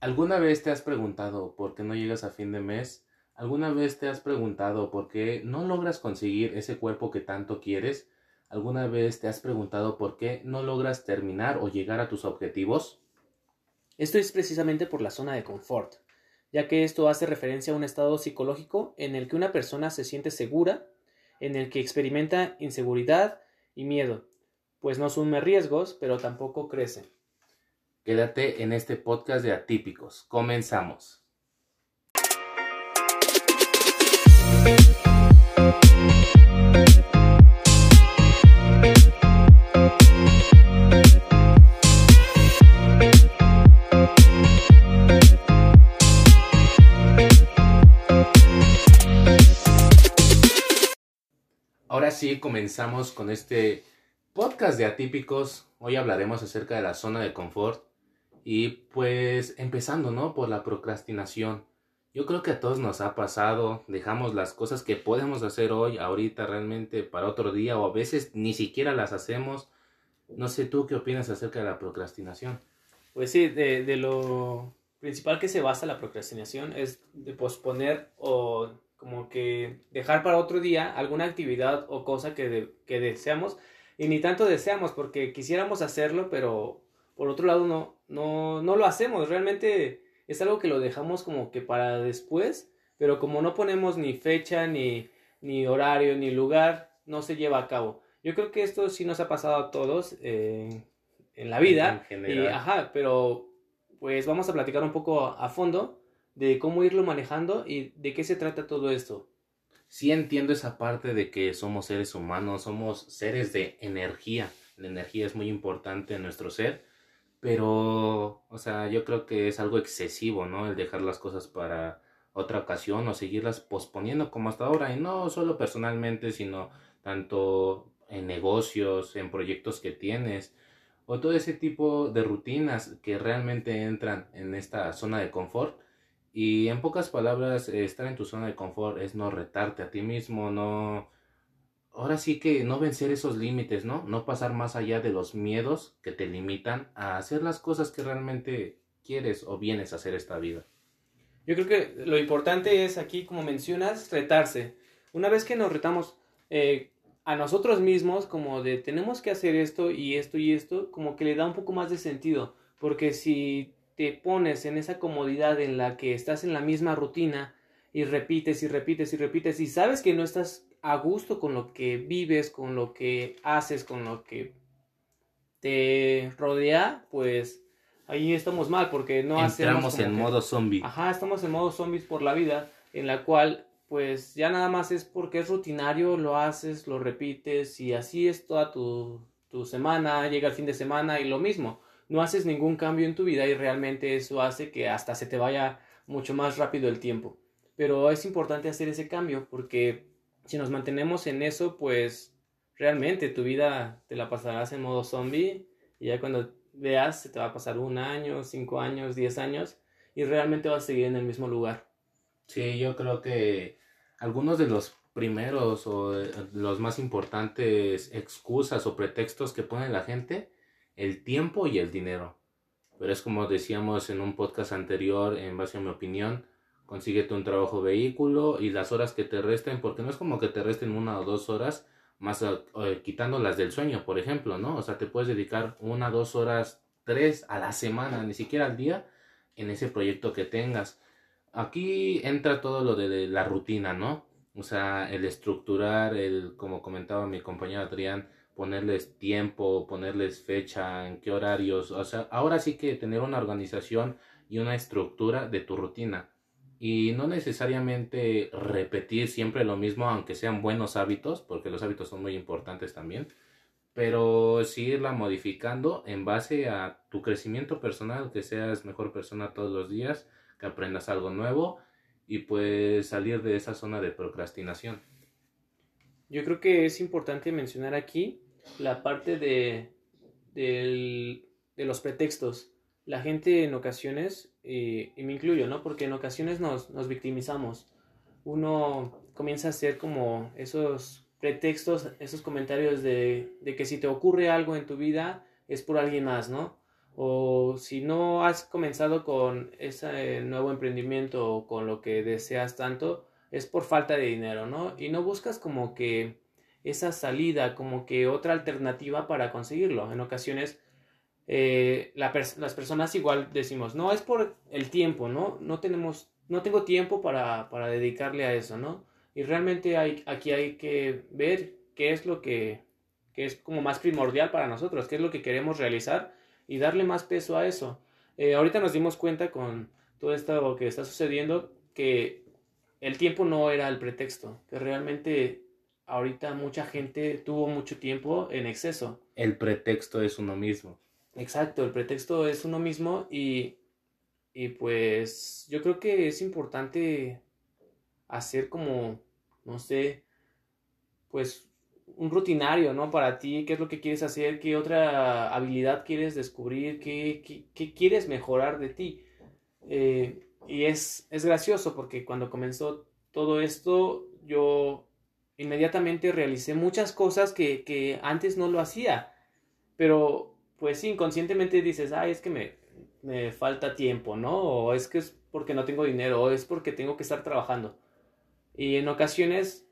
¿Alguna vez te has preguntado por qué no llegas a fin de mes? ¿Alguna vez te has preguntado por qué no logras conseguir ese cuerpo que tanto quieres? ¿Alguna vez te has preguntado por qué no logras terminar o llegar a tus objetivos? Esto es precisamente por la zona de confort, ya que esto hace referencia a un estado psicológico en el que una persona se siente segura, en el que experimenta inseguridad y miedo, pues no asume riesgos, pero tampoco crece. Quédate en este podcast de Atípicos. Comenzamos. Ahora sí, comenzamos con este podcast de Atípicos. Hoy hablaremos acerca de la zona de confort y pues empezando, ¿no? Por la procrastinación. Yo creo que a todos nos ha pasado, dejamos las cosas que podemos hacer hoy, ahorita realmente para otro día o a veces ni siquiera las hacemos. No sé tú qué opinas acerca de la procrastinación. Pues sí, de, de lo principal que se basa la procrastinación es de posponer o como que dejar para otro día alguna actividad o cosa que, que deseamos y ni tanto deseamos porque quisiéramos hacerlo, pero por otro lado no, no, no lo hacemos, realmente es algo que lo dejamos como que para después, pero como no ponemos ni fecha, ni, ni horario, ni lugar, no se lleva a cabo. Yo creo que esto sí nos ha pasado a todos eh, en la vida. y, ajá, pero pues vamos a platicar un poco a fondo de cómo irlo manejando y de qué se trata todo esto. Sí entiendo esa parte de que somos seres humanos, somos seres de energía. La energía es muy importante en nuestro ser pero, o sea, yo creo que es algo excesivo, ¿no? El dejar las cosas para otra ocasión o seguirlas posponiendo como hasta ahora. Y no solo personalmente, sino tanto en negocios, en proyectos que tienes, o todo ese tipo de rutinas que realmente entran en esta zona de confort. Y en pocas palabras, estar en tu zona de confort es no retarte a ti mismo, no ahora sí que no vencer esos límites, ¿no? No pasar más allá de los miedos que te limitan a hacer las cosas que realmente quieres o vienes a hacer esta vida. Yo creo que lo importante es aquí, como mencionas, retarse. Una vez que nos retamos eh, a nosotros mismos, como de tenemos que hacer esto y esto y esto, como que le da un poco más de sentido. Porque si te pones en esa comodidad en la que estás en la misma rutina y repites y repites y repites y sabes que no estás a gusto con lo que vives, con lo que haces, con lo que te rodea, pues ahí estamos mal porque no Entramos en modo zombie. Ajá, estamos en modo zombies por la vida, en la cual pues ya nada más es porque es rutinario, lo haces, lo repites y así es toda tu, tu semana, llega el fin de semana y lo mismo. No haces ningún cambio en tu vida y realmente eso hace que hasta se te vaya mucho más rápido el tiempo. Pero es importante hacer ese cambio porque si nos mantenemos en eso, pues realmente tu vida te la pasarás en modo zombie y ya cuando veas se te va a pasar un año, cinco años, diez años y realmente vas a seguir en el mismo lugar. Sí, yo creo que algunos de los primeros o los más importantes excusas o pretextos que pone la gente, el tiempo y el dinero. Pero es como decíamos en un podcast anterior, en base a mi opinión, consíguete un trabajo vehículo y las horas que te resten, porque no es como que te resten una o dos horas, más eh, quitando las del sueño, por ejemplo, ¿no? O sea, te puedes dedicar una, dos horas, tres a la semana, ni siquiera al día, en ese proyecto que tengas. Aquí entra todo lo de la rutina, ¿no? O sea, el estructurar, el, como comentaba mi compañero Adrián, ponerles tiempo, ponerles fecha, en qué horarios, o sea, ahora sí que tener una organización y una estructura de tu rutina y no necesariamente repetir siempre lo mismo, aunque sean buenos hábitos, porque los hábitos son muy importantes también, pero sí irla modificando en base a tu crecimiento personal, que seas mejor persona todos los días, que aprendas algo nuevo y pues salir de esa zona de procrastinación. Yo creo que es importante mencionar aquí la parte de, de los pretextos la gente en ocasiones, y me incluyo, ¿no? Porque en ocasiones nos, nos victimizamos. Uno comienza a hacer como esos pretextos, esos comentarios de, de, que si te ocurre algo en tu vida es por alguien más, ¿no? o si no has comenzado con ese nuevo emprendimiento o con lo que deseas tanto, es por falta de dinero, ¿no? Y no buscas como que esa salida, como que otra alternativa para conseguirlo. En ocasiones eh, las personas igual decimos, no, es por el tiempo, ¿no? No tenemos, no tengo tiempo para, para dedicarle a eso, ¿no? Y realmente hay, aquí hay que ver qué es lo que, que es como más primordial para nosotros, qué es lo que queremos realizar y darle más peso a eso. Eh, ahorita nos dimos cuenta con todo esto que está sucediendo que el tiempo no era el pretexto, que realmente ahorita mucha gente tuvo mucho tiempo en exceso. El pretexto es uno mismo. Exacto, el pretexto es uno mismo y, y pues yo creo que es importante hacer como, no sé, pues un rutinario, ¿no? Para ti, qué es lo que quieres hacer, qué otra habilidad quieres descubrir, qué, qué, quieres mejorar de ti. Eh, y es, es gracioso porque cuando comenzó todo esto, yo inmediatamente realicé muchas cosas que, que antes no lo hacía. Pero, pues inconscientemente dices, ay, es que me, me falta tiempo, ¿no? O es que es porque no tengo dinero, o es porque tengo que estar trabajando. Y en ocasiones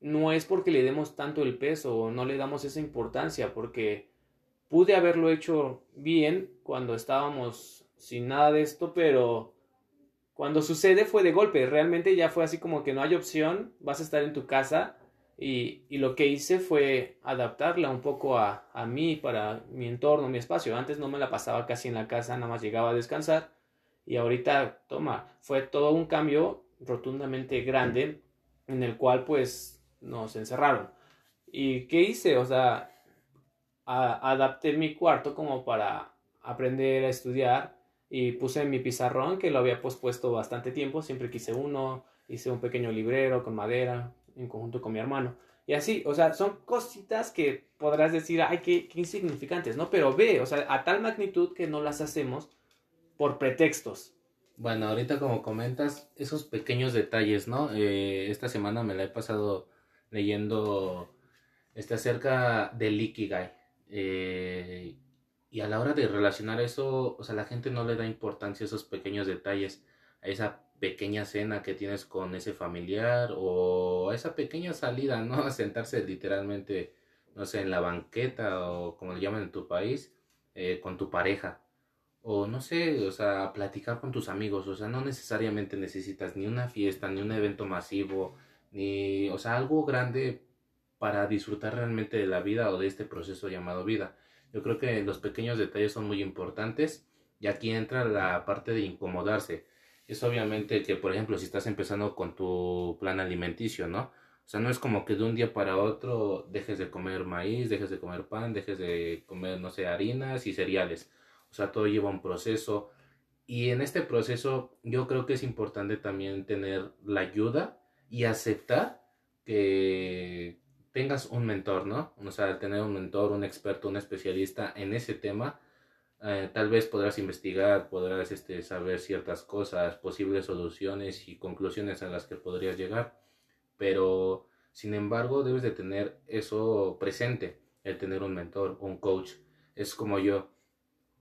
no es porque le demos tanto el peso o no le damos esa importancia, porque pude haberlo hecho bien cuando estábamos sin nada de esto, pero cuando sucede fue de golpe, realmente ya fue así como que no hay opción, vas a estar en tu casa y, lo que hice fue adaptarla un poco a, a mí, para mi entorno, mi espacio. Antes no me la pasaba casi en la casa, nada más llegaba a descansar y ahorita, toma, fue todo un cambio rotundamente grande en el cual pues nos encerraron. ¿Y qué hice? O sea, adapté mi cuarto como para aprender a estudiar y puse mi pizarrón que lo había pospuesto bastante tiempo, siempre quise uno, hice un pequeño librero con madera en conjunto con mi hermano. Y así, o sea, son cositas que podrás decir, ay, qué, qué insignificantes, ¿no? Pero ve, o sea, a tal magnitud que no las hacemos por pretextos. Bueno, ahorita como comentas, esos pequeños detalles, ¿no? Eh, esta semana me la he pasado leyendo este, acerca del Ikigai. Eh, y a la hora de relacionar eso, o sea, la gente no le da importancia a esos pequeños detalles, a esa pequeña cena que tienes con ese familiar o esa pequeña salida, ¿no? A sentarse literalmente, no sé, en la banqueta o como le llaman en tu país, eh, con tu pareja. O no sé, o sea, platicar con tus amigos, o sea, no necesariamente necesitas ni una fiesta, ni un evento masivo, ni, o sea, algo grande para disfrutar realmente de la vida o de este proceso llamado vida. Yo creo que los pequeños detalles son muy importantes y aquí entra la parte de incomodarse. Es obviamente que, por ejemplo, si estás empezando con tu plan alimenticio, ¿no? O sea, no es como que de un día para otro dejes de comer maíz, dejes de comer pan, dejes de comer, no sé, harinas y cereales. O sea, todo lleva un proceso. Y en este proceso yo creo que es importante también tener la ayuda y aceptar que tengas un mentor, ¿no? O sea, tener un mentor, un experto, un especialista en ese tema, eh, tal vez podrás investigar, podrás este, saber ciertas cosas, posibles soluciones y conclusiones a las que podrías llegar, pero sin embargo debes de tener eso presente, el tener un mentor, un coach. Es como yo,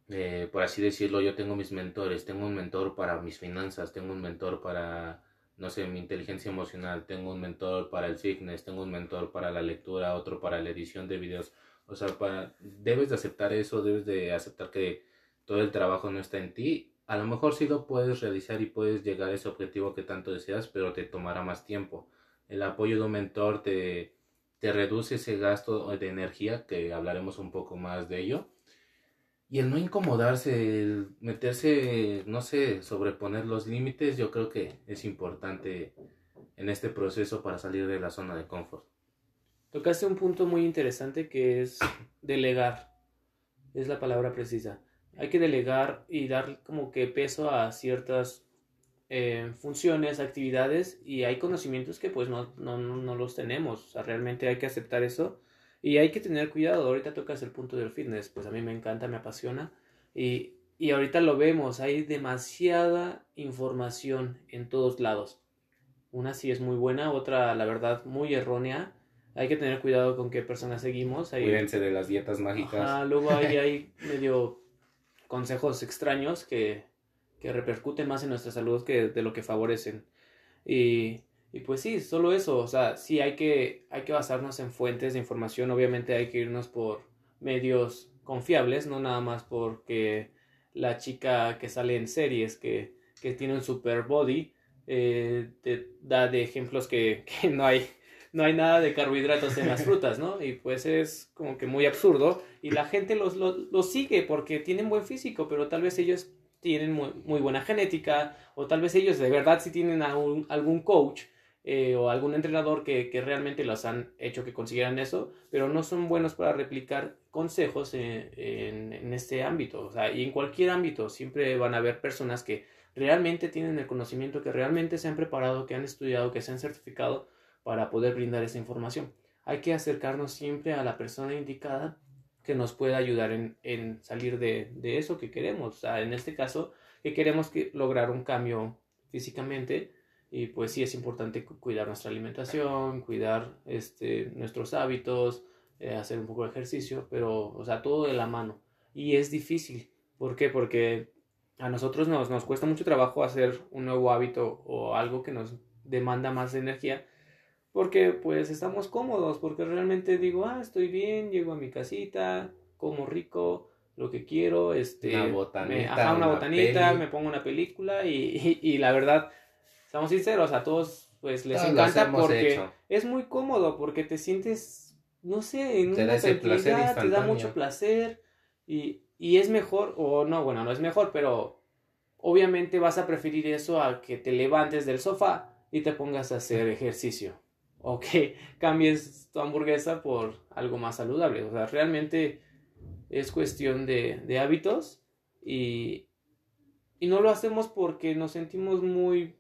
eh, por así decirlo, yo tengo mis mentores, tengo un mentor para mis finanzas, tengo un mentor para no sé, mi inteligencia emocional, tengo un mentor para el fitness, tengo un mentor para la lectura, otro para la edición de videos. O sea, debes de aceptar eso, debes de aceptar que todo el trabajo no está en ti. A lo mejor sí lo puedes realizar y puedes llegar a ese objetivo que tanto deseas, pero te tomará más tiempo. El apoyo de un mentor te, te reduce ese gasto de energía, que hablaremos un poco más de ello y el no incomodarse, el meterse, no sé, sobreponer los límites, yo creo que es importante en este proceso para salir de la zona de confort. Tocaste un punto muy interesante que es delegar. Es la palabra precisa. Hay que delegar y dar como que peso a ciertas eh, funciones, actividades y hay conocimientos que pues no, no, no los tenemos. O sea, realmente hay que aceptar eso y hay que tener cuidado, ahorita tocas el punto del fitness, pues a mí me encanta, me apasiona. Y, y ahorita lo vemos, hay demasiada información en todos lados. Una sí es muy buena, otra la verdad muy errónea. Hay que tener cuidado con qué personas seguimos. Cuídense de las dietas mágicas. luego hay, hay medio consejos extraños que, que repercuten más en nuestra salud que de lo que favorecen. Y, y pues sí, solo eso, o sea, sí hay que, hay que basarnos en fuentes de información, obviamente hay que irnos por medios confiables, no nada más porque la chica que sale en series que, que tiene un super body eh, te da de ejemplos que, que no hay no hay nada de carbohidratos en las frutas, ¿no? Y pues es como que muy absurdo y la gente los, los, sigue porque tienen buen físico, pero tal vez ellos tienen muy, muy buena genética o tal vez ellos de verdad sí tienen algún, algún coach eh, o algún entrenador que, que, realmente los han hecho que consiguieran eso, pero no son buenos para replicar consejos en, en, en este ámbito. O sea, y en cualquier ámbito siempre van a haber personas que realmente tienen el conocimiento, que realmente se han preparado, que han estudiado, que se han certificado para poder brindar esa información. Hay que acercarnos siempre a la persona indicada que nos pueda ayudar en, en salir de, de, eso que queremos. O sea, en este caso, que queremos que, lograr un cambio físicamente y pues sí es importante cuidar nuestra alimentación, cuidar este, nuestros hábitos, eh, hacer un poco de ejercicio, pero, o sea, todo de la mano. Y es difícil. ¿Por qué? Porque a nosotros nos, nos cuesta mucho trabajo hacer un nuevo hábito o algo que nos demanda más energía porque pues estamos cómodos, porque realmente digo, ah, estoy bien, llego a mi casita, como rico, lo que quiero, este... Una botanita. Me, ajá, una, botanita, me pongo una película y, y, la verdad, estamos sinceros, a todos pues les encanta porque es muy cómodo, porque te sientes, no sé, en te una tranquilidad, te da mucho placer y, y es mejor, o no, bueno, no es mejor, pero obviamente vas a preferir eso a que te levantes del sofá y te pongas a hacer ejercicio o que cambies tu hamburguesa por algo más saludable. O sea, realmente es cuestión de, de hábitos y, y no lo hacemos porque nos sentimos muy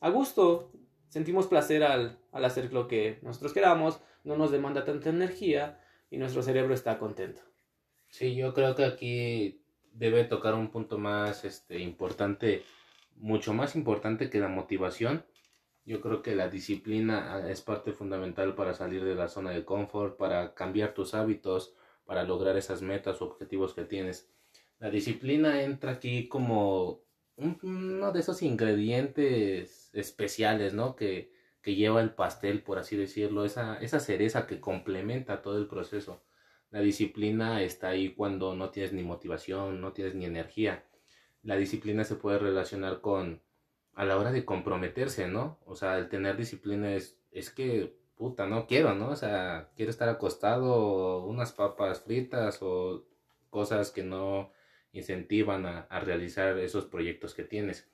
a gusto, sentimos placer al, al hacer lo que nosotros queramos, no nos demanda tanta energía y nuestro cerebro está contento. Sí, yo creo que aquí debe tocar un punto más este, importante, mucho más importante que la motivación, yo creo que la disciplina ah, es parte fundamental para salir de la zona de confort, para cambiar tus hábitos, para lograr esas metas o objetivos que tienes. La disciplina entra aquí como uno de esos ingredientes especiales, ¿no? Que, que lleva el pastel, por así decirlo, esa, esa cereza que complementa todo el proceso. La disciplina está ahí cuando no tienes ni motivación, no tienes ni energía. La disciplina se puede relacionar con a la hora de comprometerse, ¿no? O sea, el tener disciplina es, es que, puta, no quiero, ¿no? O sea, quiero estar acostado, unas papas fritas o cosas que no incentivan a, a realizar esos proyectos que tienes.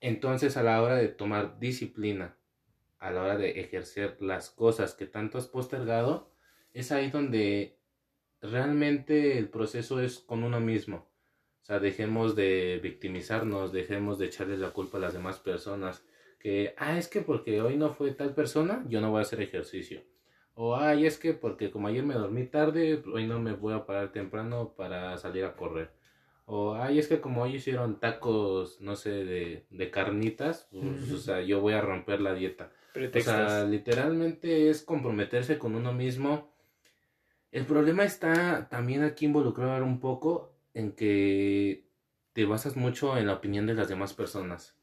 Entonces, a la hora de tomar disciplina, a la hora de ejercer las cosas que tanto has postergado, es ahí donde realmente el proceso es con uno mismo. O sea, dejemos de victimizarnos, dejemos de echarle la culpa a las demás personas. Que, ah, es que porque hoy no fue tal persona, yo no voy a hacer ejercicio. O, ay, es que porque como ayer me dormí tarde, hoy no me voy a parar temprano para salir a correr. O, ay, es que como hoy hicieron tacos, no sé, de, de carnitas, pues, o sea, yo voy a romper la dieta. O sea, literalmente es comprometerse con uno mismo. El problema está también aquí involucrado un poco en que te basas mucho en la opinión de las demás personas.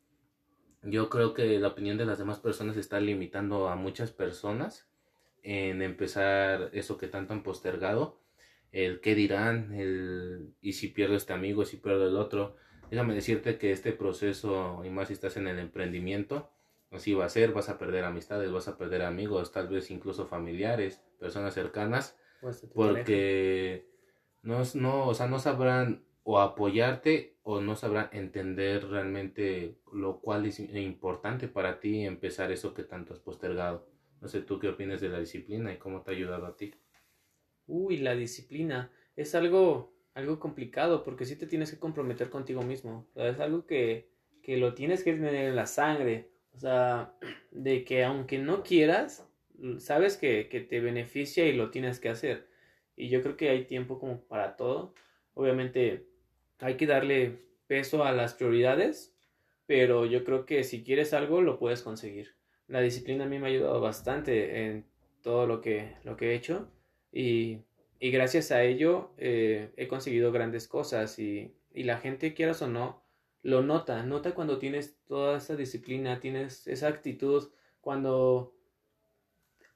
Yo creo que la opinión de las demás personas está limitando a muchas personas en empezar eso que tanto han postergado, el qué dirán, el y si pierdo este amigo, si pierdo el otro. Déjame decirte que este proceso, y más si estás en el emprendimiento, así va a ser, vas a perder amistades, vas a perder amigos, tal vez incluso familiares, personas cercanas, porque no, no, o sea, no sabrán o apoyarte o no sabrán entender realmente lo cual es importante para ti empezar eso que tanto has postergado. No sé tú qué opinas de la disciplina y cómo te ha ayudado a ti. Uy, la disciplina es algo, algo complicado porque sí te tienes que comprometer contigo mismo. es algo que, que lo tienes que tener en la sangre. O sea, de que aunque no quieras, sabes que, que te beneficia y lo tienes que hacer y yo creo que hay tiempo como para todo. Obviamente hay que darle peso a las prioridades, pero yo creo que si quieres algo lo puedes conseguir. La disciplina a mí me ha ayudado bastante en todo lo que, lo que he hecho y, y gracias a ello eh, he conseguido grandes cosas y, y la gente, quieras o no, lo nota, nota cuando tienes toda esa disciplina, tienes esa actitud, cuando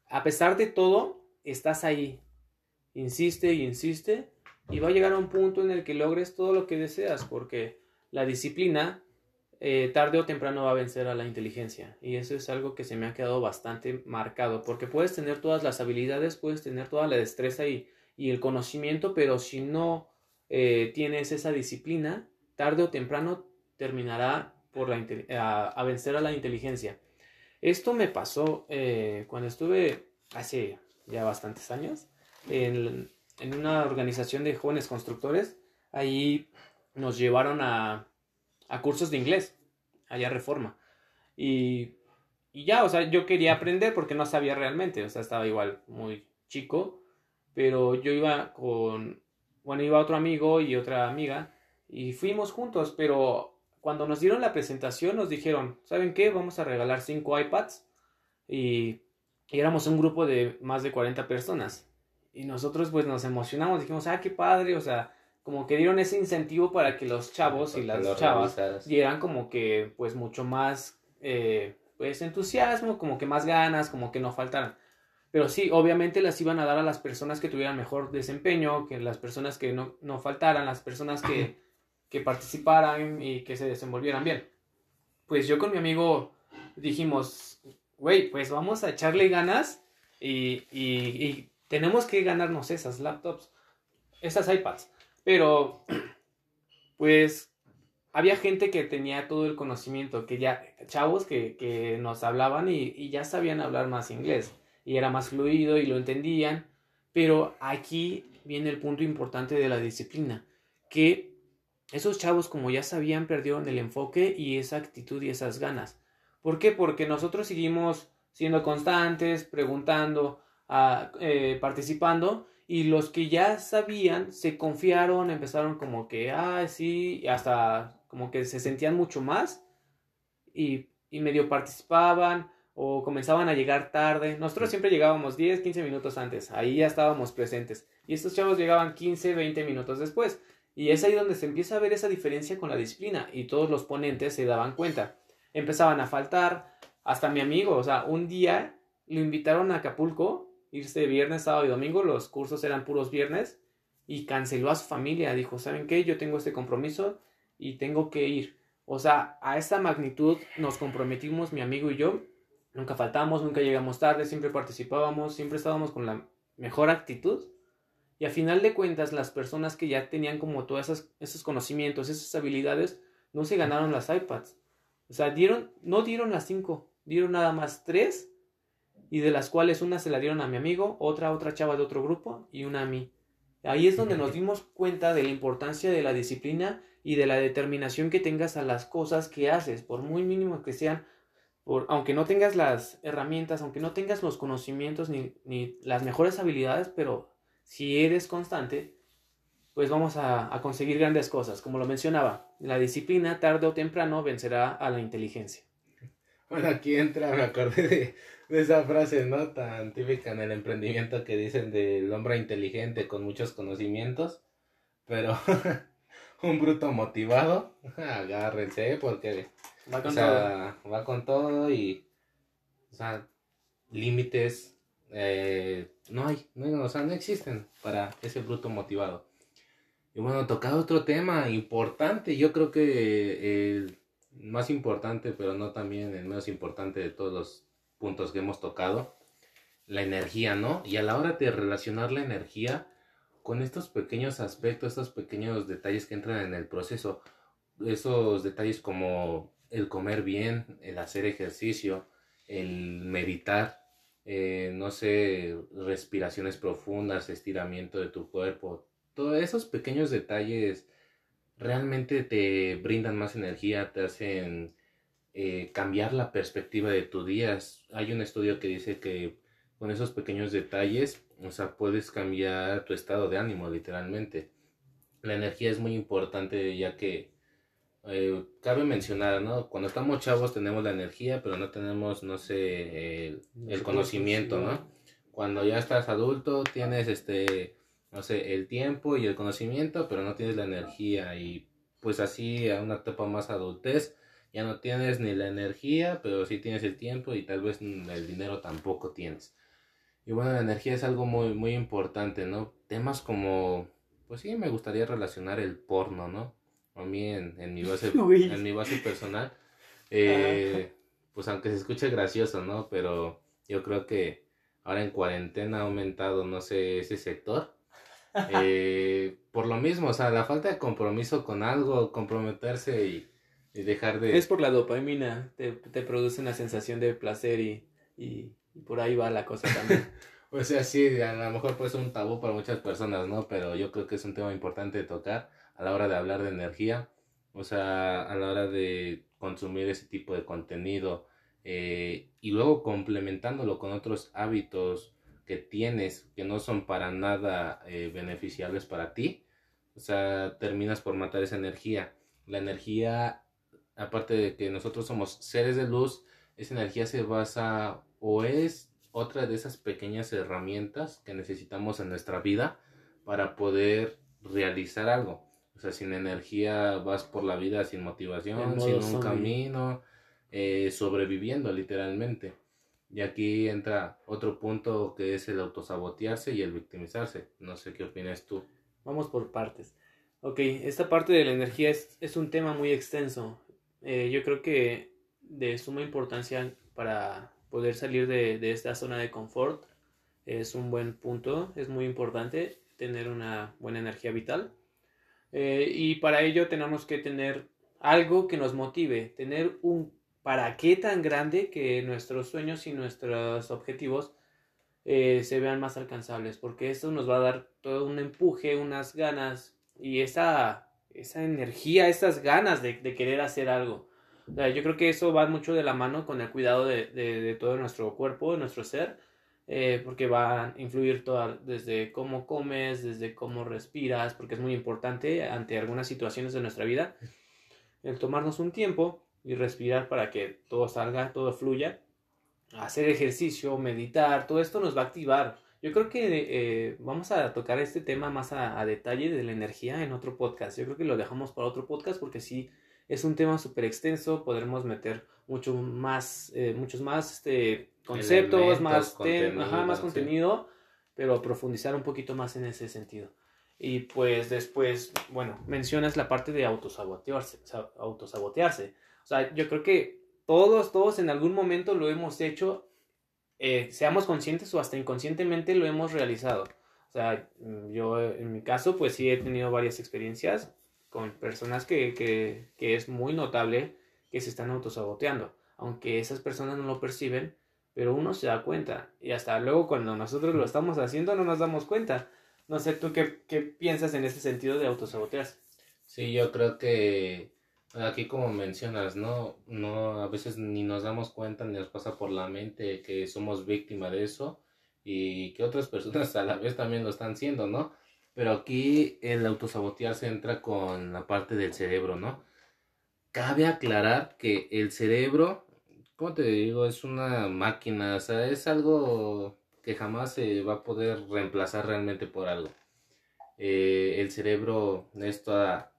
a pesar de todo, estás ahí, insiste y insiste, y va a llegar a un punto en el que logres todo lo que deseas, porque la disciplina eh, tarde o temprano va a vencer a la inteligencia, y eso es algo que se me ha quedado bastante marcado, porque puedes tener todas las habilidades, puedes tener toda la destreza y, y el conocimiento, pero si no eh, tienes esa disciplina, tarde o temprano terminará por la, a, vencer a la inteligencia. Esto me pasó eh, cuando estuve hace ya bastantes años en, una organización de jóvenes constructores. Ahí nos llevaron a, a cursos de inglés, allá Reforma. Y, y ya, o sea, yo quería aprender porque no sabía realmente, o sea, estaba igual muy chico, pero yo iba con, bueno, iba otro amigo y otra amiga y fuimos juntos, pero cuando nos dieron la presentación nos dijeron, ¿saben qué? Vamos a regalar cinco iPads y, éramos un grupo de más de 40 personas. Y nosotros pues nos emocionamos, dijimos, ah, qué padre, o sea, como que dieron ese incentivo para que los chavos y las chavas dieran como que pues mucho más eh, pues entusiasmo, como que más ganas, como que no faltaran. Pero sí, obviamente las iban a dar a las personas que tuvieran mejor desempeño, que las personas que no, no faltaran, las personas que que participaran y que se desenvolvieran bien. Pues yo con mi amigo dijimos, güey, pues vamos a echarle ganas y, y, tenemos que ganarnos esas laptops, esas iPads. Pero, pues, había gente que tenía todo el conocimiento, que ya, chavos que, que nos hablaban y, y, ya sabían hablar más inglés y era más fluido y lo entendían. Pero aquí viene el punto importante de la disciplina, que esos chavos, como ya sabían, perdieron el enfoque y esa actitud y esas ganas. ¿Por qué? Porque nosotros seguimos siendo constantes, preguntando, eh, participando, y los que ya sabían se confiaron, empezaron como que, ah, sí, hasta como que se sentían mucho más y, y medio participaban o comenzaban a llegar tarde. Nosotros siempre llegábamos 10, 15 minutos antes, ahí ya estábamos presentes. Y estos chavos llegaban 15, 20 minutos después. Y es ahí donde se empieza a ver esa diferencia con la disciplina y todos los ponentes se daban cuenta. Empezaban a faltar, hasta mi amigo, o sea, un día lo invitaron a Acapulco, irse viernes, sábado y domingo, los cursos eran puros viernes, y canceló a su familia, dijo, ¿saben qué? Yo tengo este compromiso y tengo que ir. O sea, a esa magnitud nos comprometimos mi amigo y yo, nunca faltamos, nunca llegamos tarde, siempre participábamos, siempre estábamos con la mejor actitud y a final de cuentas, las personas que ya tenían como todos esos conocimientos, esas habilidades, no se ganaron las iPads. O sea, dieron, no dieron las cinco, dieron nada más tres, y de las cuales una se la dieron a mi amigo, otra a otra chava de otro grupo y una a mí. Ahí es donde nos dimos cuenta de la importancia de la disciplina y de la determinación que tengas a las cosas que haces, por muy mínimo que sean, por, aunque no tengas las herramientas, aunque no tengas los conocimientos ni, ni las mejores habilidades, pero si eres constante, pues vamos a, conseguir grandes cosas. Como lo mencionaba, la disciplina tarde o temprano vencerá a la inteligencia. Bueno, aquí entra, me acordé de, esa frase, ¿no? Tan típica en el emprendimiento que dicen del hombre inteligente con muchos conocimientos, pero un bruto motivado, agárrense porque va con, todo. va con todo y, o sea, límites, eh, no hay, no, o sea, no existen para ese bruto motivado. Y bueno, tocado otro tema importante, yo creo que el más importante, pero no también el menos importante de todos los puntos que hemos tocado, la energía, ¿no? Y a la hora de relacionar la energía con estos pequeños aspectos, estos pequeños detalles que entran en el proceso, esos detalles como el comer bien, el hacer ejercicio, el meditar, eh, no sé, respiraciones profundas, estiramiento de tu cuerpo, todos esos pequeños detalles realmente te brindan más energía, te hacen eh, cambiar la perspectiva de tu día. Hay un estudio que dice que con esos pequeños detalles, o sea, puedes cambiar tu estado de ánimo literalmente. La energía es muy importante ya que eh, cabe mencionar, ¿no? Cuando estamos chavos tenemos la energía, pero no tenemos, no sé, el, conocimiento, ¿no? Cuando ya estás adulto tienes, este, no sé, el tiempo y el conocimiento, pero no tienes la energía y pues así a una etapa más adultez, ya no tienes ni la energía, pero sí tienes el tiempo y tal vez el dinero tampoco tienes. Y bueno, la energía es algo muy, muy importante, ¿no? Temas como, pues sí, me gustaría relacionar el porno, ¿no? A mí en, en mi, base, en mi base personal, eh, pues aunque se escuche gracioso, ¿no? Pero yo creo que ahora en cuarentena ha aumentado, no sé, ese sector. Eh, por lo mismo, o sea, la falta de compromiso con algo, comprometerse y, dejar de... Es por la dopamina, te, te produce una sensación de placer y, y, por ahí va la cosa también. o sea, sí, a lo mejor puede ser un tabú para muchas personas, ¿no? Pero yo creo que es un tema importante de tocar a la hora de hablar de energía, o sea, a la hora de consumir ese tipo de contenido eh, y luego complementándolo con otros hábitos que tienes que no son para nada eh, beneficiables para ti, o sea, terminas por matar esa energía. La energía, aparte de que nosotros somos seres de luz, esa energía se basa o es otra de esas pequeñas herramientas que necesitamos en nuestra vida para poder realizar algo. O sea, sin energía vas por la vida sin motivación, sin un camino, eh, sobreviviendo literalmente. Y aquí entra otro punto que es el autosabotearse y el victimizarse. No sé qué opinas tú. Vamos por partes. Ok, esta parte de la energía es, es un tema muy extenso. Eh, yo creo que de suma importancia para poder salir de, de, esta zona de confort es un buen punto. Es muy importante tener una buena energía vital. Eh, y para ello tenemos que tener algo que nos motive, tener un para qué tan grande que nuestros sueños y nuestros objetivos eh, se vean más alcanzables, porque esto nos va a dar todo un empuje, unas ganas y esa, esa energía, esas ganas de, querer hacer algo. yo creo que eso va mucho de la mano con el cuidado de, de todo nuestro cuerpo, de nuestro ser, eh, porque va a influir todo, desde cómo comes, desde cómo respiras, porque es muy importante ante algunas situaciones de nuestra vida, el tomarnos un tiempo y respirar para que todo salga, todo fluya, hacer ejercicio, meditar, todo esto nos va a activar. Yo creo que eh, vamos a tocar este tema más a, a, detalle de la energía en otro podcast. Yo creo que lo dejamos para otro podcast porque sí es un tema súper extenso, podremos meter mucho más, eh, muchos más este, conceptos, más, más contenido, pero profundizar un poquito más en ese sentido. Y pues después, bueno, mencionas la parte de autosabotearse, autosabotearse. O sea, yo creo que todos, todos en algún momento lo hemos hecho, eh, seamos conscientes o hasta inconscientemente lo hemos realizado. O sea, yo en mi caso, pues sí he tenido varias experiencias con personas que, que, que es muy notable que se están autosaboteando, aunque esas personas no lo perciben, pero uno se da cuenta y hasta luego cuando nosotros lo estamos haciendo no nos damos cuenta. No sé, ¿tú qué, qué piensas en ese sentido de autosabotearse? Sí, yo creo que aquí como mencionas, ¿no? No, a veces ni nos damos cuenta ni nos pasa por la mente que somos víctima de eso y que otras personas a la vez también lo están siendo, ¿no? Pero aquí el autosabotearse entra con la parte del cerebro, ¿no? Cabe aclarar que el cerebro, como te digo, es una máquina, o es algo que jamás se va a poder reemplazar realmente por algo. Eh, el cerebro es toda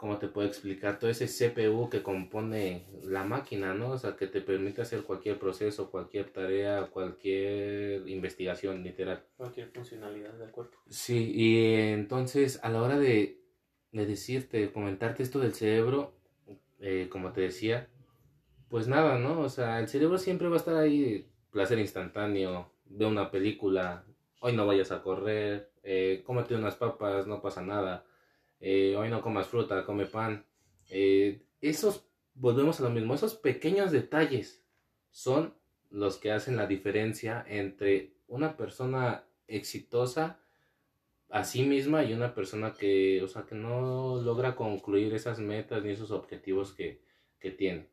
¿cómo te puedo explicar? Todo ese CPU que compone la máquina, ¿no? O sea, que te permite hacer cualquier proceso, cualquier tarea, cualquier investigación, literal. Cualquier funcionalidad del cuerpo. Sí, y entonces a la hora de, de decirte, comentarte esto del cerebro, eh, como te decía, pues nada, ¿no? O sea, el cerebro siempre va a estar ahí, placer instantáneo, ve una película, hoy no vayas a correr, eh, cómete unas papas, no pasa nada eh, hoy no comas fruta, come pan. Eh, esos, volvemos a lo mismo, esos pequeños detalles son los que hacen la diferencia entre una persona exitosa a sí misma y una persona que, o sea, que no logra concluir esas metas ni esos objetivos que, que tiene.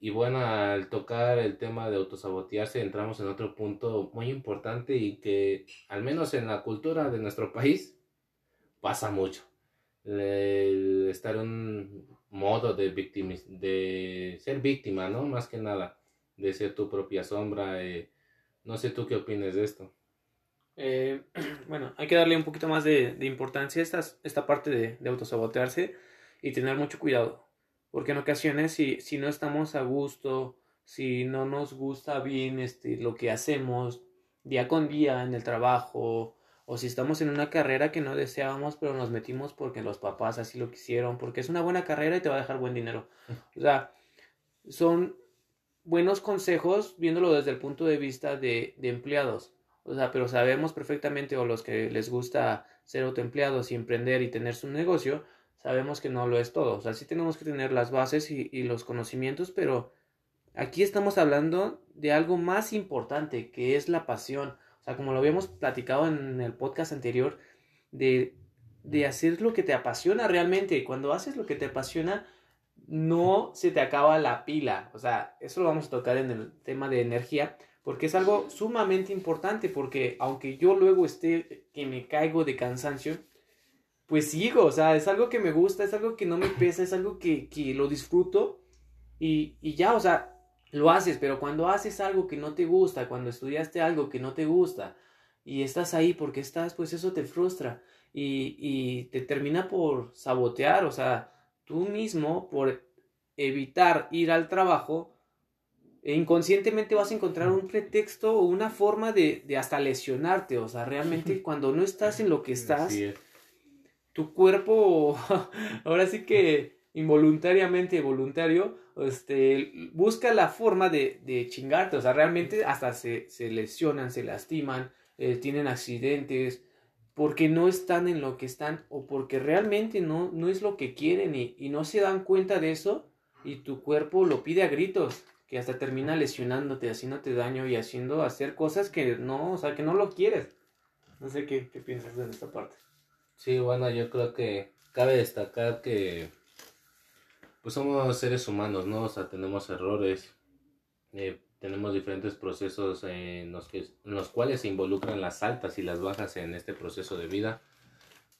Y bueno, al tocar el tema de autosabotearse, entramos en otro punto muy importante y que, al menos en la cultura de nuestro país, pasa mucho el estar en un modo de, de ser víctima, ¿no? Más que nada, de ser tu propia sombra. Eh, no sé tú qué opinas de esto. Eh, bueno, hay que darle un poquito más de, importancia a esta, esta parte de, autosabotearse. y tener mucho cuidado. Porque en ocasiones si, si no estamos a gusto, si no nos gusta bien este, lo que hacemos día con día en el trabajo, o si estamos en una carrera que no deseábamos, pero nos metimos porque los papás así lo quisieron, porque es una buena carrera y te va a dejar buen dinero. O sea, son buenos consejos viéndolo desde el punto de vista de, de empleados. O sea, pero sabemos perfectamente, o los que les gusta ser autoempleados y emprender y tener su negocio, sabemos que no lo es todo. O sea, sí tenemos que tener las bases y, y los conocimientos, pero aquí estamos hablando de algo más importante, que es la pasión como lo habíamos platicado en el podcast anterior, de, de hacer lo que te apasiona realmente. Cuando haces lo que te apasiona, no se te acaba la pila. O sea, eso lo vamos a tocar en el tema de energía, porque es algo sumamente importante, porque aunque yo luego esté que me caigo de cansancio, pues sigo, o sea, es algo que me gusta, es algo que no me pesa, es algo que, que lo disfruto y, y ya, o sea, lo haces, pero cuando haces algo que no te gusta, cuando estudiaste algo que no te gusta y estás ahí porque estás, pues eso te frustra y, y te termina por sabotear, o sea, tú mismo por evitar ir al trabajo, e inconscientemente vas a encontrar un pretexto o una forma de, de hasta lesionarte, o sea, realmente cuando no estás en lo que estás, tu cuerpo, ahora sí que involuntariamente voluntario, este, busca la forma de, de chingarte, o sea, realmente hasta se, se lesionan, se lastiman, eh, tienen accidentes, porque no están en lo que están o porque realmente no, no es lo que quieren y, y no se dan cuenta de eso y tu cuerpo lo pide a gritos, que hasta termina lesionándote, haciéndote daño y haciendo hacer cosas que no, o sea, que no lo quieres. No sé qué, qué piensas de esta parte. Sí, bueno, yo creo que cabe destacar que pues somos seres humanos, ¿no? O sea, tenemos errores, eh, tenemos diferentes procesos en los, que, en los cuales se involucran las altas y las bajas en este proceso de vida.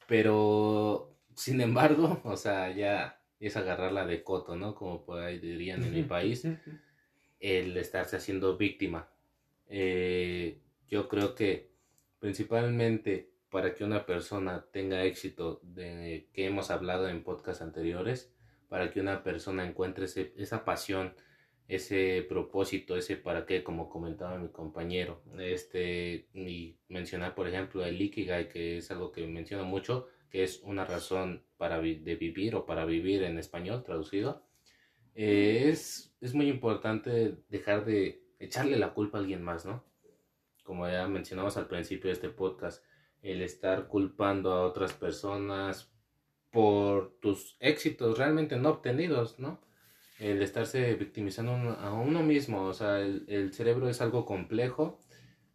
Pero, sin embargo, o sea, ya es agarrarla de coto, ¿no? Como por ahí dirían en mi país, el estarse haciendo víctima. Eh, yo creo que principalmente para que una persona tenga éxito de que hemos hablado en podcasts anteriores, para que una persona encuentre esa pasión, ese propósito, ese para qué, como comentaba mi compañero. Este, y mencionar, por ejemplo, el Ikigai, que es algo que menciono mucho, que es una razón para de vivir o para vivir en español traducido. Eh, es, es muy importante dejar de echarle la culpa a alguien más, ¿no? Como ya mencionamos al principio de este podcast, el estar culpando a otras personas por tus éxitos realmente no obtenidos, ¿no? El estarse victimizando a uno mismo, o sea, el, cerebro es algo complejo.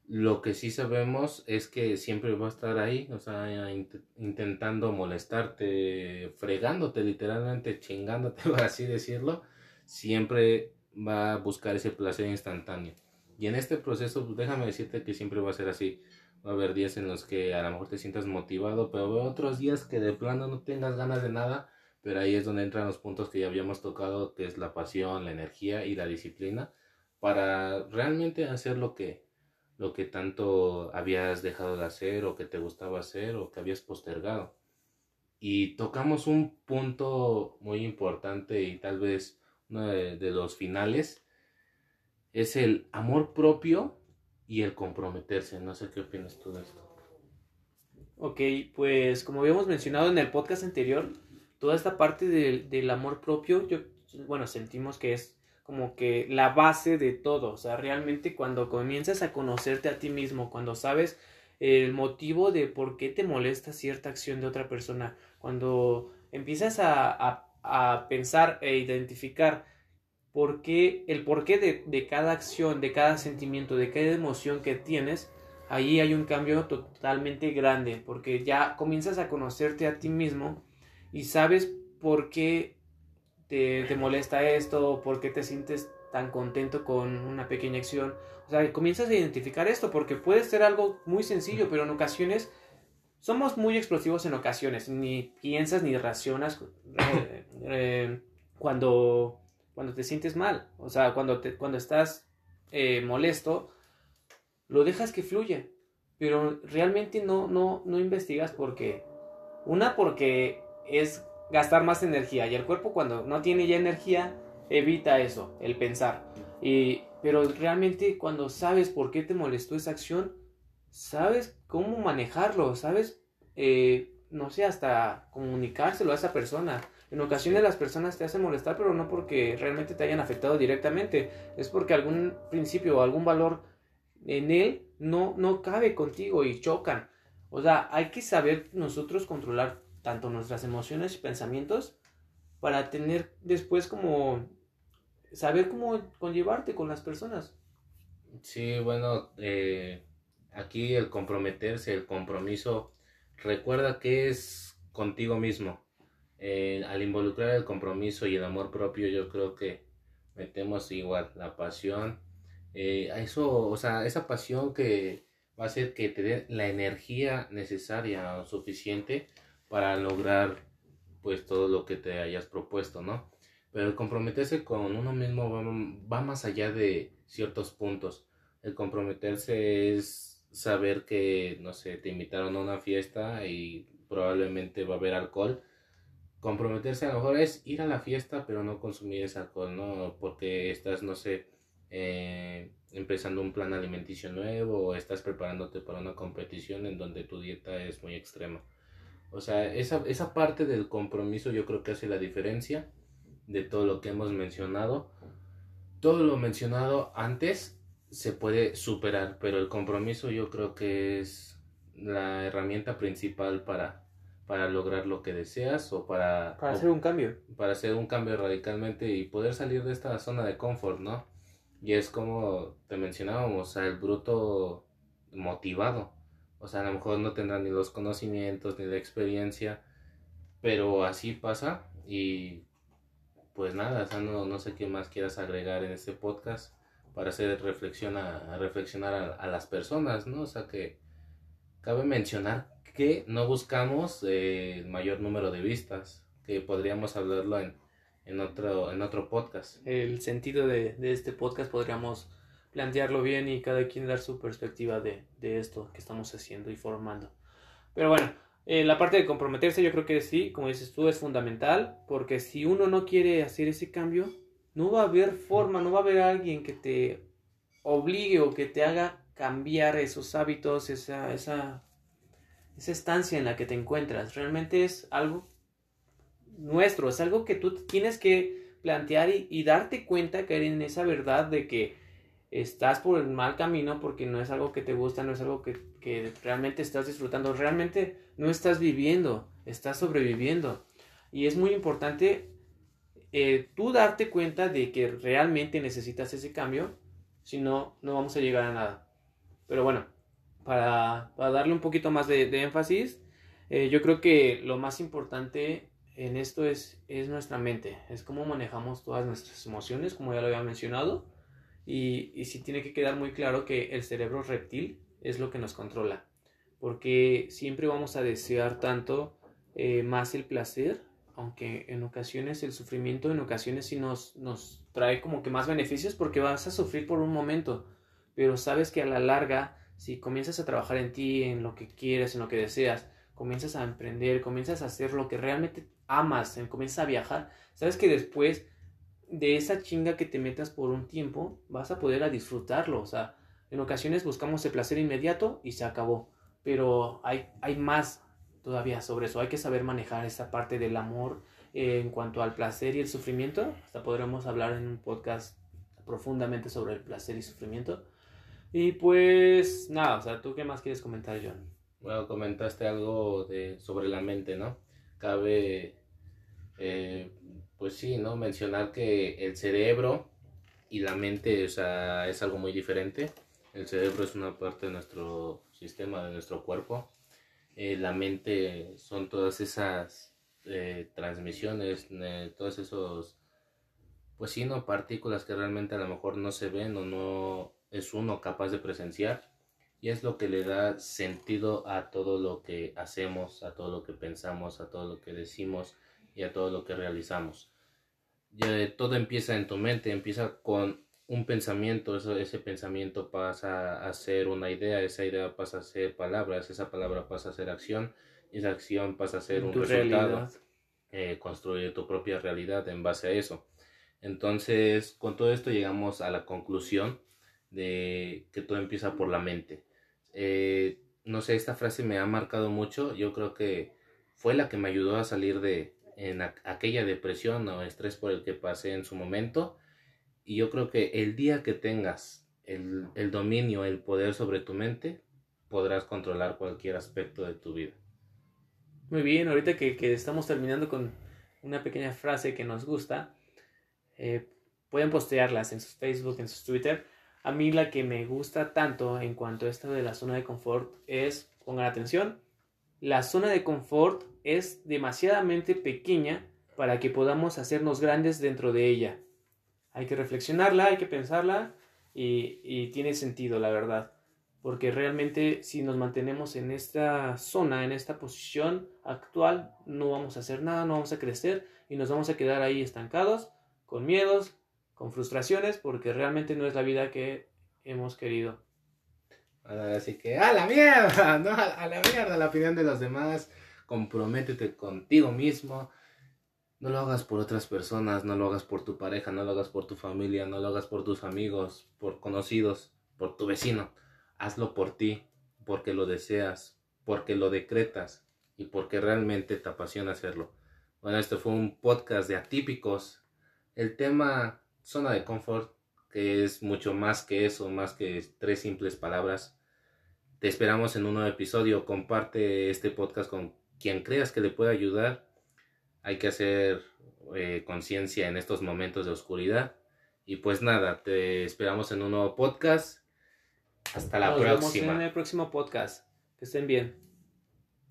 Lo que sí sabemos es que siempre va a estar ahí, o sea, intentando molestarte, fregándote, literalmente chingándote, por así decirlo. Siempre va a buscar ese placer instantáneo. Y en este proceso, pues, déjame decirte que siempre va a ser así. Va a haber días en los que a lo mejor te sientas motivado, pero otros días que de plano no tengas ganas de nada, pero ahí es donde entran los puntos que ya habíamos tocado, que es la pasión, la energía y la disciplina, para realmente hacer lo que, lo que tanto habías dejado de hacer o que te gustaba hacer o que habías postergado. Y tocamos un punto muy importante y tal vez uno de, de los finales, es el amor propio y el comprometerse. No sé qué opinas tú de esto. Ok, pues como habíamos mencionado en el podcast anterior, toda esta parte del amor propio, yo, bueno, sentimos que es como que la base de todo, o sea, realmente cuando comienzas a conocerte a ti mismo, cuando sabes el motivo de por qué te molesta cierta acción de otra persona, cuando empiezas a, a, a pensar e identificar por el porqué de, de cada acción, de cada sentimiento, de cada emoción que tienes, ahí hay un cambio totalmente grande, porque ya comienzas a conocerte a ti mismo y sabes por qué te, te molesta esto, por qué te sientes tan contento con una pequeña acción. O sea, comienzas a identificar esto, porque puede ser algo muy sencillo, pero en ocasiones somos muy explosivos en ocasiones, ni piensas ni racionas eh, eh, cuando cuando te sientes mal, o sea, cuando, te, cuando estás eh, molesto, lo dejas que fluya, pero realmente no, no, no investigas porque, una porque es gastar más energía. Y el cuerpo cuando no tiene ya energía, evita eso, el pensar. Y, pero realmente cuando sabes por qué te molestó esa acción, sabes cómo manejarlo, sabes, eh, no sé, hasta comunicárselo a esa persona. En ocasiones las personas te hacen molestar, pero no porque realmente te hayan afectado directamente, es porque algún principio o algún valor en él no, no cabe contigo y chocan. O sea, hay que saber nosotros controlar tanto nuestras emociones y pensamientos para tener después como saber cómo conllevarte con las personas. Sí, bueno, eh, aquí el comprometerse, el compromiso, recuerda que es contigo mismo. Eh, al involucrar el compromiso y el amor propio, yo creo que metemos igual la pasión. Eh, eso, o sea, esa pasión que va a hacer que te dé la energía necesaria o suficiente para lograr pues todo lo que te hayas propuesto, ¿no? Pero el comprometerse con uno mismo va, más allá de ciertos puntos. El comprometerse es saber que, no sé, te invitaron a una fiesta y probablemente va a haber alcohol. Comprometerse a lo mejor es ir a la fiesta pero no consumir ese alcohol, ¿no? Porque estás, no sé, eh, empezando un plan alimenticio nuevo o estás preparándote para una competición en donde tu dieta es muy extrema. O sea, esa, esa parte del compromiso yo creo que hace la diferencia de todo lo que hemos mencionado. Todo lo mencionado antes se puede superar, pero el compromiso yo creo que es la herramienta principal para, para lograr lo que deseas o para... Para hacer un cambio. Para hacer un cambio radicalmente y poder salir de esta zona de confort, ¿no? Y es como te mencionábamos, o sea, el bruto motivado. O sea, a lo mejor no tendrá ni los conocimientos ni la experiencia, pero así pasa y pues nada, o sea, no, no, sé qué más quieras agregar en este podcast para hacer reflexión a, reflexionar a, las personas, ¿no? O sea que cabe mencionar que no buscamos eh, el mayor número de vistas, que podríamos hablarlo en, en, otro, en otro podcast. El sentido de, de este podcast podríamos plantearlo bien y cada quien dar su perspectiva de, de esto que estamos haciendo y formando. Pero bueno, eh, la parte de comprometerse yo creo que sí, como dices tú, es fundamental, porque si uno no quiere hacer ese cambio, no va a haber forma, no va a haber alguien que te obligue o que te haga cambiar esos hábitos, esa, esa, esa estancia en la que te encuentras. Realmente es algo nuestro, es algo que tú tienes que plantear y, darte cuenta, caer en esa verdad de que estás por el mal camino porque no es algo que te gusta, no es algo que, realmente estás disfrutando, realmente no estás viviendo, estás sobreviviendo. Y es muy importante eh, tú darte cuenta de que realmente necesitas ese cambio, si no, no vamos a llegar a nada. Pero bueno, para, darle un poquito más de, énfasis, eh, yo creo que lo más importante en esto es, es nuestra mente, es cómo manejamos todas nuestras emociones, como ya lo había mencionado y, y sí tiene que quedar muy claro que el cerebro reptil es lo que nos controla. Porque siempre vamos a desear tanto eh, más el placer, aunque en ocasiones el sufrimiento, en ocasiones sí nos, nos trae como que más beneficios porque vas a sufrir por un momento. Pero sabes que a la larga, si comienzas a trabajar en ti, en lo que quieres, en lo que deseas, comienzas a emprender, comienzas a hacer lo que realmente amas, comienzas a viajar, sabes que después de esa chinga que te metas por un tiempo, vas a poder a disfrutarlo. O sea, en ocasiones buscamos el placer inmediato y se acabó. Pero hay, hay más todavía sobre eso. Hay que saber manejar esa parte del amor eh, en cuanto al placer y el sufrimiento. Hasta podremos hablar en un podcast profundamente sobre el placer y sufrimiento. Y pues nada, o sea, ¿tú qué más quieres comentar, John? Bueno, comentaste algo de, sobre la mente, ¿no? Cabe eh, pues sí, ¿no? Mencionar que el cerebro y la mente, o sea, es algo muy diferente. El cerebro es una parte de nuestro sistema, de nuestro cuerpo. Eh, la mente son todas esas eh, transmisiones, todos esos, pues sí, ¿no? Partículas que realmente a lo mejor no se ven o no es uno capaz de presenciar. Y es lo que le da sentido a todo lo que hacemos, a todo lo que pensamos, a todo lo que decimos y a todo lo que realizamos ya todo empieza en tu mente, empieza con un pensamiento, eso, ese pensamiento pasa a ser una idea, esa idea pasa a ser palabras, esa palabra pasa a ser acción, esa acción pasa a ser un resultado. eh, construir tu propia realidad en base a eso. Entonces, con todo esto llegamos a la conclusión de que todo empieza por la mente. Eh, no sé, esta frase me ha marcado mucho. Yo creo que fue la que me ayudó a salir de en aquella depresión o estrés por el que pasé en su momento. Y yo creo que el día que tengas el, el dominio, el poder sobre tu mente, podrás controlar cualquier aspecto de tu vida. Muy bien, ahorita que, que estamos terminando con una pequeña frase que nos gusta, eh, pueden postearlas en su Facebook, en su Twitter. A mí la que me gusta tanto en cuanto a esto de la zona de confort es, pongan atención, la zona de confort es demasiadamente pequeña para que podamos hacernos grandes dentro de ella. Hay que reflexionarla, hay que pensarla y, y tiene sentido, la verdad. Porque realmente si nos mantenemos en esta zona, en esta posición actual, no vamos a hacer nada, no vamos a crecer y nos vamos a quedar ahí estancados, con miedos, con frustraciones, porque realmente no es la vida que hemos querido. Así que, a la mierda, no, a la mierda la opinión de los demás, comprométete contigo mismo, no lo hagas por otras personas, no lo hagas por tu pareja, no lo hagas por tu familia, no lo hagas por tus amigos, por conocidos, por tu vecino, hazlo por ti, porque lo deseas, porque lo decretas y porque realmente te apasiona hacerlo. Bueno, este fue un podcast de atípicos. El tema zona de confort que es mucho más que eso, más que tres simples palabras. Te esperamos en un nuevo episodio. Comparte este podcast con quien creas que le pueda ayudar. Hay que hacer eh, conciencia en estos momentos de oscuridad. Y pues nada, te esperamos en un nuevo podcast. Hasta la Nos próxima. Nos vemos en el próximo podcast. Que estén bien.